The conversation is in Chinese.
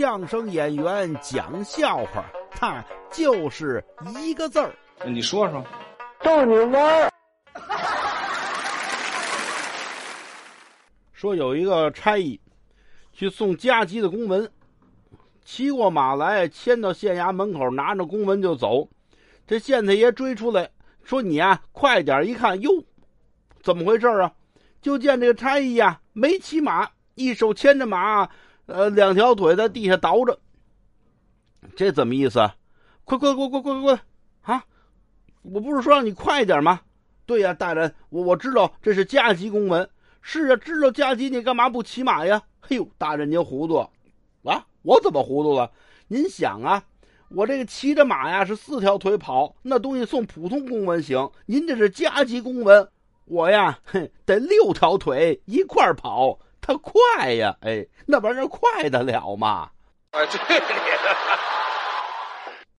相声演员讲笑话，他就是一个字儿。你说说，逗你玩儿。说有一个差役去送加急的公文，骑过马来，牵到县衙门口，拿着公文就走。这县太爷追出来，说：“你啊，快点！”一看，哟，怎么回事啊？就见这个差役呀，没骑马，一手牵着马，呃，两条腿在地下倒着。这怎么意思？快快快快快快快！啊，我不是说让你快点吗？对呀，大人，我我知道这是加急公文。是啊，知道加急，你干嘛不骑马呀？嘿呦，大人您糊涂啊！我怎么糊涂了？您想啊，我这个骑着马呀是四条腿跑，那东西送普通公文行，您这是加急公文，我呀，嘿，得六条腿一块跑，快呀！哎，那玩意儿快得了吗？哎，对你的。